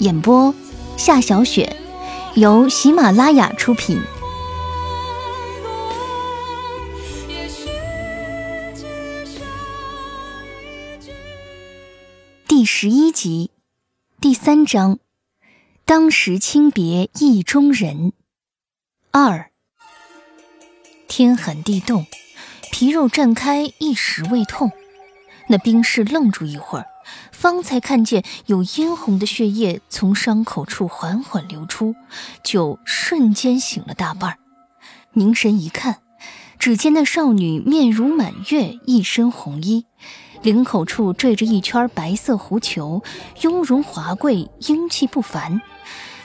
演播：夏小雪，由喜马拉雅出品。第十一集，第三章：当时轻别意中人。二，天寒地冻，皮肉绽开，一时未痛。那兵士愣住一会儿。方才看见有殷红的血液从伤口处缓缓流出，就瞬间醒了大半凝神一看，只见那少女面如满月，一身红衣，领口处缀着一圈白色狐裘，雍容华贵，英气不凡。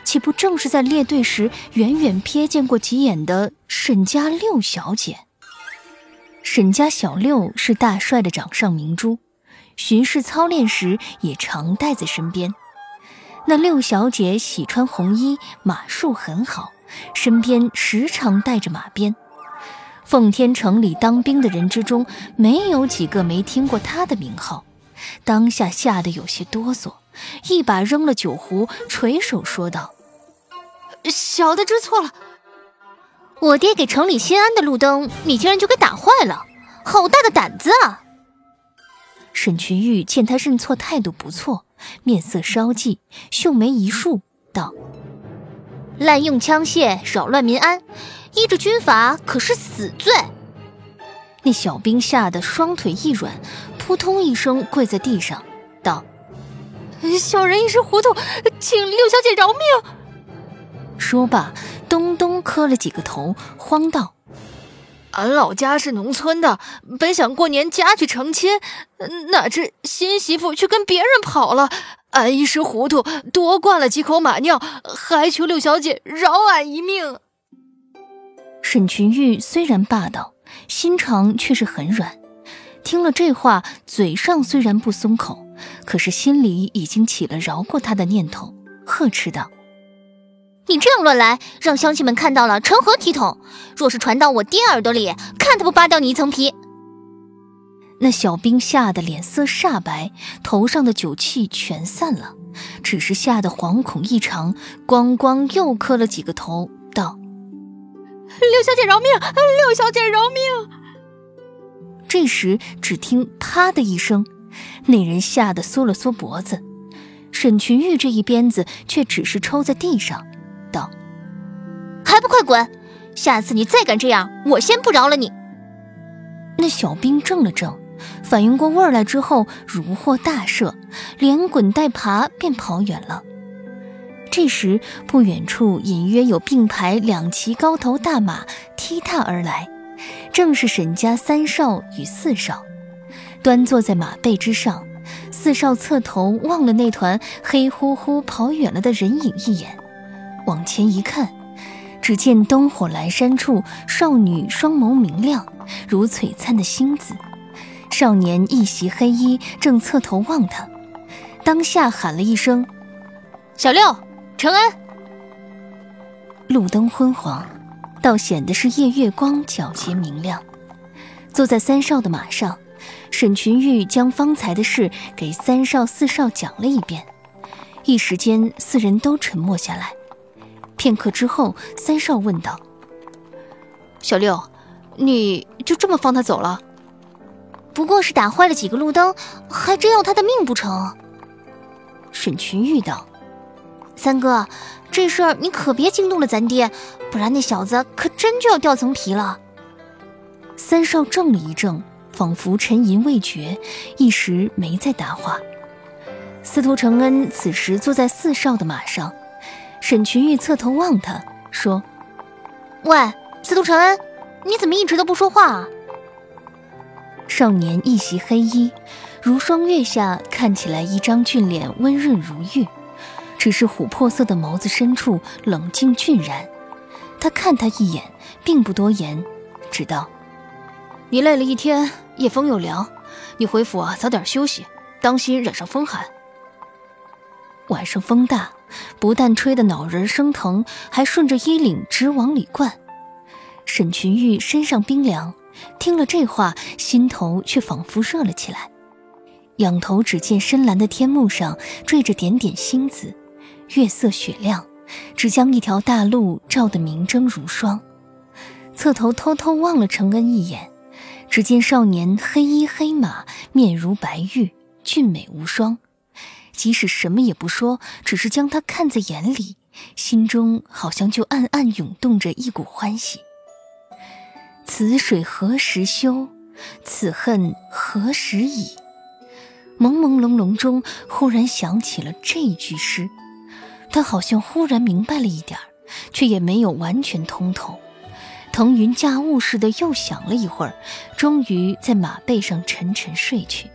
岂不正是在列队时远远瞥见过几眼的沈家六小姐？沈家小六是大帅的掌上明珠。巡视操练时也常带在身边。那六小姐喜穿红衣，马术很好，身边时常带着马鞭。奉天城里当兵的人之中，没有几个没听过她的名号。当下吓得有些哆嗦，一把扔了酒壶，垂手说道：“小的知错了。我爹给城里新安的路灯，你竟然就给打坏了，好大的胆子啊！”沈群玉见他认错态度不错，面色稍霁，秀眉一竖，道：“滥用枪械，扰乱民安，依着军法可是死罪。”那小兵吓得双腿一软，扑通一声跪在地上，道：“小人一时糊涂，请六小姐饶命。”说罢，咚咚磕了几个头，慌道。俺老家是农村的，本想过年家去成亲，哪知新媳妇却跟别人跑了。俺一时糊涂，多灌了几口马尿，还求六小姐饶俺一命。沈群玉虽然霸道，心肠却是很软。听了这话，嘴上虽然不松口，可是心里已经起了饶过他的念头，呵斥道。你这样乱来，让乡亲们看到了，成何体统？若是传到我爹耳朵里，看他不扒掉你一层皮！那小兵吓得脸色煞白，头上的酒气全散了，只是吓得惶恐异常，咣咣又磕了几个头，道：“六小姐饶命！六小姐饶命！”这时只听“啪”的一声，那人吓得缩了缩脖子，沈群玉这一鞭子却只是抽在地上。：“还不快滚！下次你再敢这样，我先不饶了你。”那小兵怔了怔，反应过味儿来之后，如获大赦，连滚带爬便跑远了。这时，不远处隐约有并排两骑高头大马踢踏而来，正是沈家三少与四少，端坐在马背之上。四少侧头望了那团黑乎乎跑远了的人影一眼。往前一看，只见灯火阑珊处，少女双眸明亮，如璀璨的星子。少年一袭黑衣，正侧头望他，当下喊了一声：“小六，承恩。”路灯昏黄，倒显得是夜月光皎洁明亮。坐在三少的马上，沈群玉将方才的事给三少、四少讲了一遍，一时间四人都沉默下来。片刻之后，三少问道：“小六，你就这么放他走了？不过是打坏了几个路灯，还真要他的命不成？”沈群玉道：“三哥，这事儿你可别惊动了咱爹，不然那小子可真就要掉层皮了。三少怔了一怔，仿佛沉吟未决，一时没再答话。司徒承恩此时坐在四少的马上，沈群玉侧头望他，说：“喂，司徒承恩，你怎么一直都不说话啊？”少年一袭黑衣，如霜月下看起来一张俊脸温润如玉，只是琥珀色的眸子深处冷静峻然。他看他一眼，并不多言，只道：“你累了一天，夜风又凉，你回府啊，早点休息，当心染上风寒。晚上风大，不但吹得脑仁生疼，还顺着衣领直往里灌。沈群玉身上冰凉。”听了这话，心头却仿佛热了起来。仰头只见深蓝的天幕上缀着点点星子，月色雪亮，只将一条大路照得明睁如霜。侧头偷偷望了承恩一眼，只见少年黑衣黑马，面如白玉，俊美无双。即使什么也不说，只是将他看在眼里，心中好像就暗暗涌动着一股欢喜。此水何时休？此恨何时已？朦朦胧胧中，忽然想起了这句诗，他好像忽然明白了一点却也没有完全通透。腾云驾雾似的又想了一会儿，终于在马背上沉沉睡去。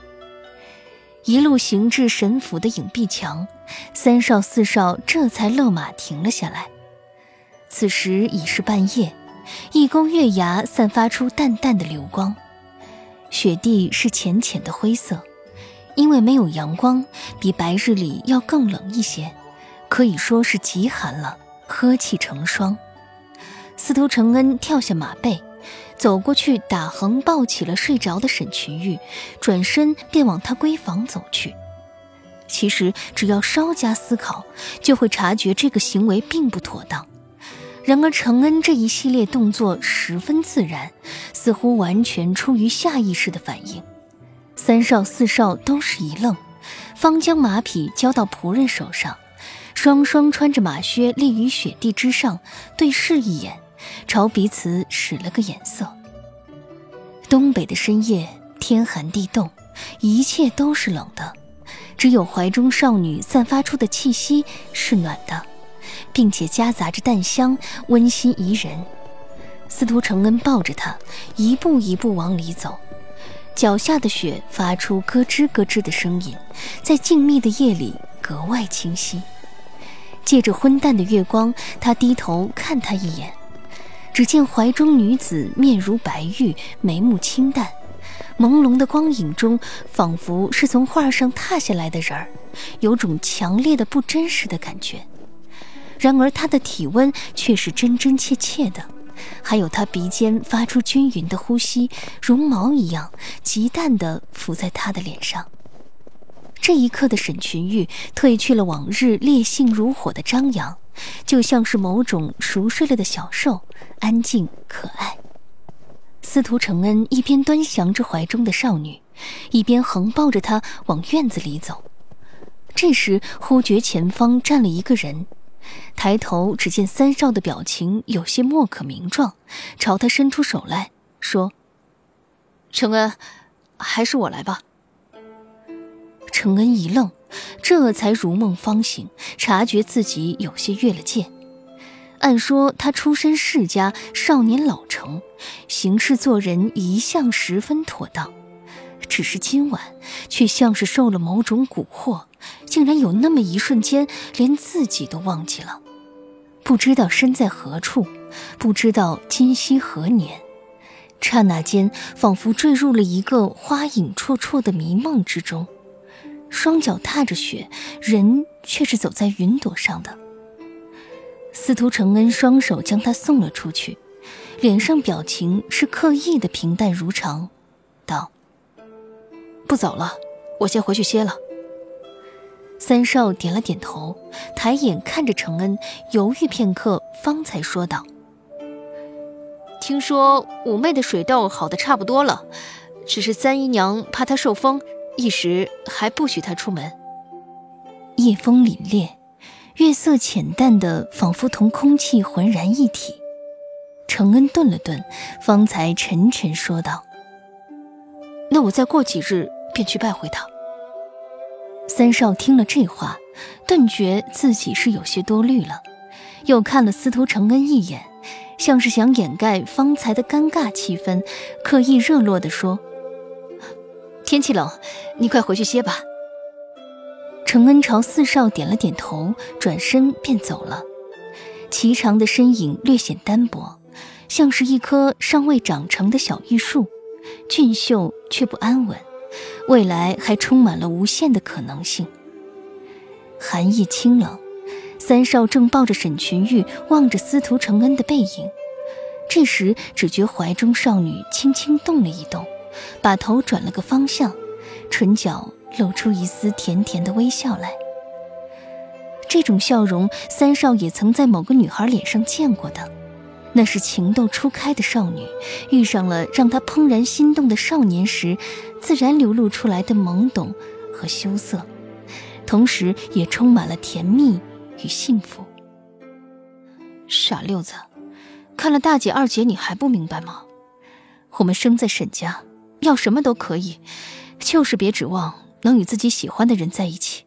一路行至神府的影壁墙，三少四少这才勒马停了下来。此时已是半夜。一沟月牙散发出淡淡的流光，雪地是浅浅的灰色，因为没有阳光，比白日里要更冷一些，可以说是极寒了，呵气成霜。司徒承恩跳下马背，走过去打横抱起了睡着的沈群玉，转身便往他闺房走去。其实只要稍加思考，就会察觉这个行为并不妥当。然而，承恩这一系列动作十分自然，似乎完全出于下意识的反应。三少四少都是一愣，方将马匹交到仆人手上，双双穿着马靴立于雪地之上，对视一眼，朝彼此使了个眼色。东北的深夜，天寒地冻，一切都是冷的，只有怀中少女散发出的气息是暖的。并且夹杂着淡香，温馨宜人。司徒承恩抱着她，一步一步往里走，脚下的雪发出咯吱咯吱的声音，在静谧的夜里格外清晰。借着昏淡的月光，他低头看她一眼，只见怀中女子面如白玉，眉目清淡，朦胧的光影中，仿佛是从画上踏下来的人儿，有种强烈的不真实的感觉。然而，他的体温却是真真切切的，还有他鼻尖发出均匀的呼吸，绒毛一样极淡地浮在他的脸上。这一刻的沈群玉褪去了往日烈性如火的张扬，就像是某种熟睡了的小兽，安静可爱。司徒承恩一边端详着怀中的少女，一边横抱着她往院子里走。这时，忽觉前方站了一个人。抬头，只见三少的表情有些莫可名状，朝他伸出手来说：“承恩，还是我来吧。”承恩一愣，这才如梦方醒，察觉自己有些越了界。按说他出身世家，少年老成，行事做人一向十分妥当，只是今晚却像是受了某种蛊惑。竟然有那么一瞬间，连自己都忘记了，不知道身在何处，不知道今夕何年，刹那间仿佛坠入了一个花影绰绰的迷梦之中，双脚踏着雪，人却是走在云朵上的。司徒承恩双手将他送了出去，脸上表情是刻意的平淡如常，道：“不走了，我先回去歇了。”三少点了点头，抬眼看着承恩，犹豫片刻，方才说道：“听说五妹的水痘好的差不多了，只是三姨娘怕她受风，一时还不许他出门。”夜风凛冽，月色浅淡的，仿佛同空气浑然一体。承恩顿了顿，方才沉沉说道：“那我再过几日便去拜会他。”三少听了这话，顿觉自己是有些多虑了，又看了司徒承恩一眼，像是想掩盖方才的尴尬气氛，刻意热络地说：“天气冷，你快回去歇吧。”承恩朝四少点了点头，转身便走了。颀长的身影略显单薄，像是一棵尚未长成的小玉树，俊秀却不安稳。未来还充满了无限的可能性。寒意清冷，三少正抱着沈群玉，望着司徒承恩的背影。这时，只觉怀中少女轻轻动了一动，把头转了个方向，唇角。露出一丝甜甜的微笑来。这种笑容，三少也曾在某个女孩脸上见过的。那是情窦初开的少女遇上了让她怦然心动的少年时，自然流露出来的懵懂和羞涩，同时也充满了甜蜜与幸福。傻六子，看了大姐、二姐，你还不明白吗？我们生在沈家，要什么都可以，就是别指望。能与自己喜欢的人在一起。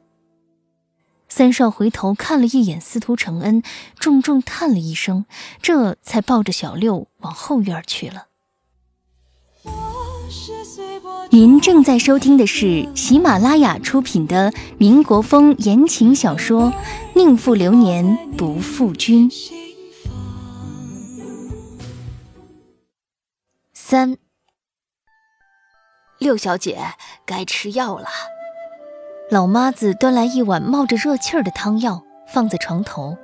三少回头看了一眼司徒承恩，重重叹了一声，这才抱着小六往后院去了。您正在收听的是喜马拉雅出品的民国风言情小说《宁负流年不负君》三。六小姐，该吃药了。老妈子端来一碗冒着热气儿的汤药，放在床头，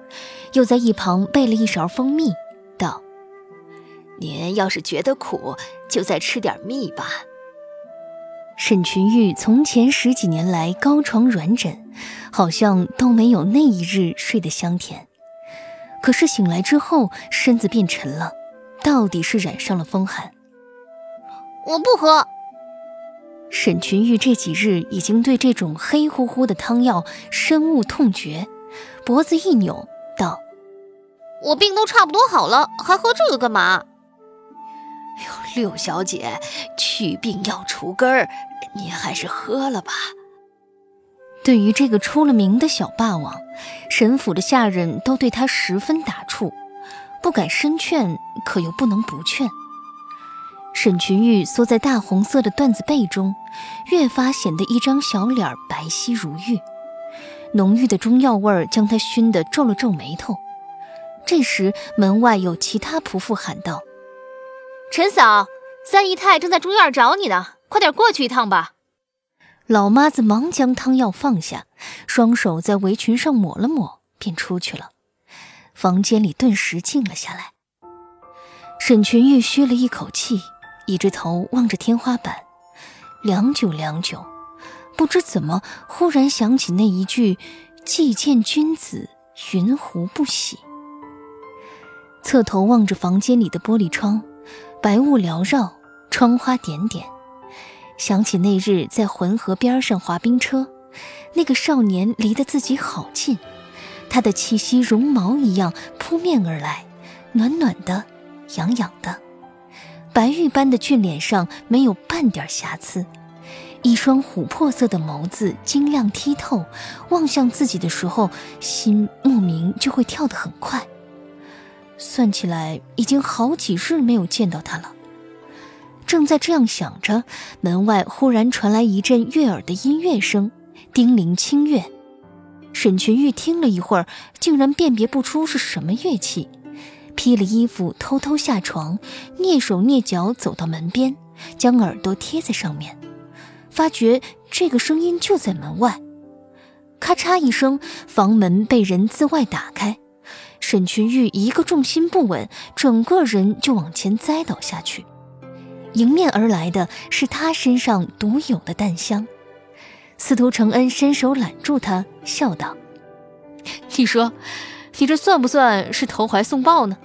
又在一旁备了一勺蜂蜜，道：“您要是觉得苦，就再吃点蜜吧。”沈群玉从前十几年来高床软枕，好像都没有那一日睡得香甜。可是醒来之后，身子变沉了，到底是染上了风寒。我不喝。沈群玉这几日已经对这种黑乎乎的汤药深恶痛绝，脖子一扭，道：“我病都差不多好了，还喝这个干嘛？”哎呦，六小姐，去病要除根儿，你还是喝了吧。对于这个出了名的小霸王，沈府的下人都对他十分打怵，不敢深劝，可又不能不劝。沈群玉缩在大红色的缎子被中，越发显得一张小脸白皙如玉。浓郁的中药味儿将她熏得皱了皱眉头。这时，门外有其他仆妇喊道：“陈嫂，三姨太正在中院找你呢，快点过去一趟吧。”老妈子忙将汤药放下，双手在围裙上抹了抹，便出去了。房间里顿时静了下来。沈群玉吁了一口气。倚着头望着天花板，良久良久，不知怎么忽然想起那一句“既见君子，云胡不喜”。侧头望着房间里的玻璃窗，白雾缭绕，窗花点点，想起那日在浑河边上滑冰车，那个少年离得自己好近，他的气息绒毛一样扑面而来，暖暖的，痒痒的。白玉般的俊脸上没有半点瑕疵，一双琥珀色的眸子晶亮剔透，望向自己的时候，心莫名就会跳得很快。算起来，已经好几日没有见到他了。正在这样想着，门外忽然传来一阵悦耳的音乐声，叮铃清乐。沈群玉听了一会儿，竟然辨别不出是什么乐器。披了衣服，偷偷下床，蹑手蹑脚走到门边，将耳朵贴在上面，发觉这个声音就在门外。咔嚓一声，房门被人自外打开，沈群玉一个重心不稳，整个人就往前栽倒下去。迎面而来的是他身上独有的淡香。司徒承恩伸手揽住他，笑道：“你说。”你这算不算是投怀送抱呢？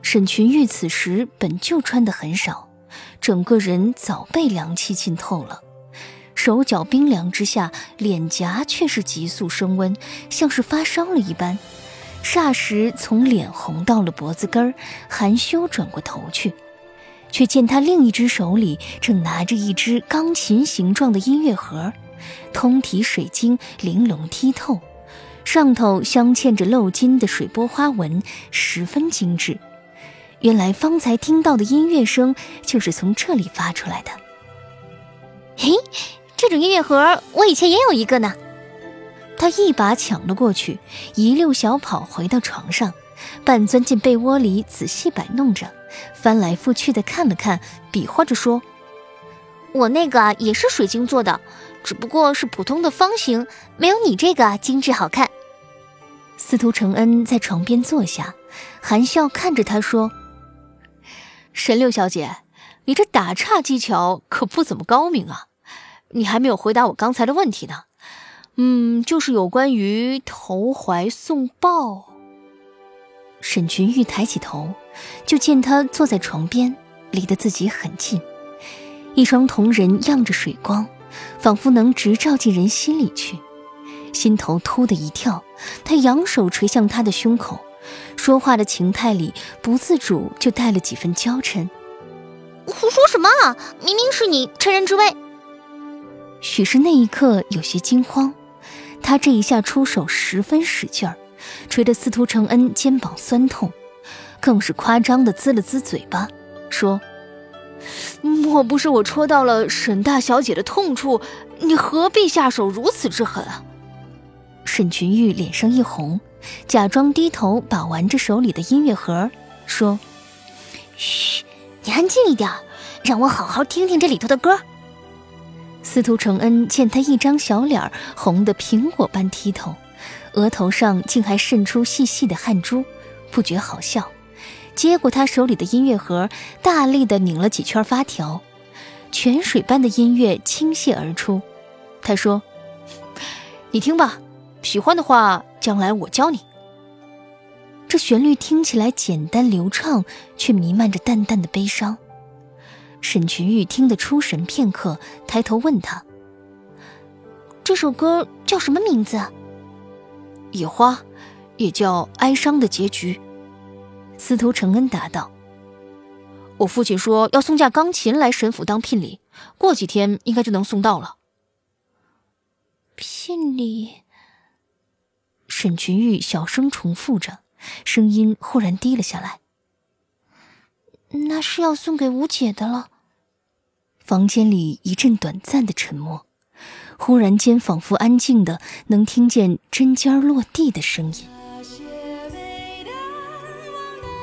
沈群玉此时本就穿得很少，整个人早被凉气浸透了，手脚冰凉之下，脸颊却是急速升温，像是发烧了一般。霎时从脸红到了脖子根儿，含羞转过头去，却见他另一只手里正拿着一只钢琴形状的音乐盒，通体水晶玲珑剔透，上头镶嵌着镂金的水波花纹，十分精致。原来方才听到的音乐声就是从这里发出来的。嘿，这种音乐盒我以前也有一个呢。他一把抢了过去，一溜小跑回到床上，半钻进被窝里仔细摆弄着，翻来覆去的看了看，比划着说：“我那个也是水晶做的，只不过是普通的方形，没有你这个精致好看。”司徒承恩在床边坐下，含笑看着他说：“沈六小姐，你这打岔技巧可不怎么高明啊！你还没有回答我刚才的问题呢。”嗯，就是有关于投怀送抱。沈群玉抬起头，就见他坐在床边，离得自己很近，一双瞳仁漾着水光，仿佛能直照进人心里去。心头突的一跳，他扬手垂向他的胸口，说话的情态里不自主就带了几分娇嗔。胡说什么啊？明明是你趁人之危。许是那一刻有些惊慌。他这一下出手十分使劲儿，捶得司徒承恩肩膀酸痛，更是夸张的滋了滋嘴巴，说：“莫不是我戳到了沈大小姐的痛处？你何必下手如此之狠啊？”沈群玉脸上一红，假装低头把玩着手里的音乐盒，说：“嘘，你安静一点，让我好好听听这里头的歌。”司徒承恩见他一张小脸红得苹果般剔透，额头上竟还渗出细细的汗珠，不觉好笑，接过他手里的音乐盒，大力的拧了几圈发条，泉水般的音乐倾泻而出。他说：“你听吧，喜欢的话，将来我教你。”这旋律听起来简单流畅，却弥漫着淡淡的悲伤。沈群玉听得出神片刻，抬头问他：“这首歌叫什么名字？”“野花，也叫哀伤的结局。”司徒承恩答道。“我父亲说要送架钢琴来沈府当聘礼，过几天应该就能送到了。”聘礼。沈群玉小声重复着，声音忽然低了下来。“那是要送给吴姐的了。”房间里一阵短暂的沉默，忽然间仿佛安静的能听见针尖落地的声音。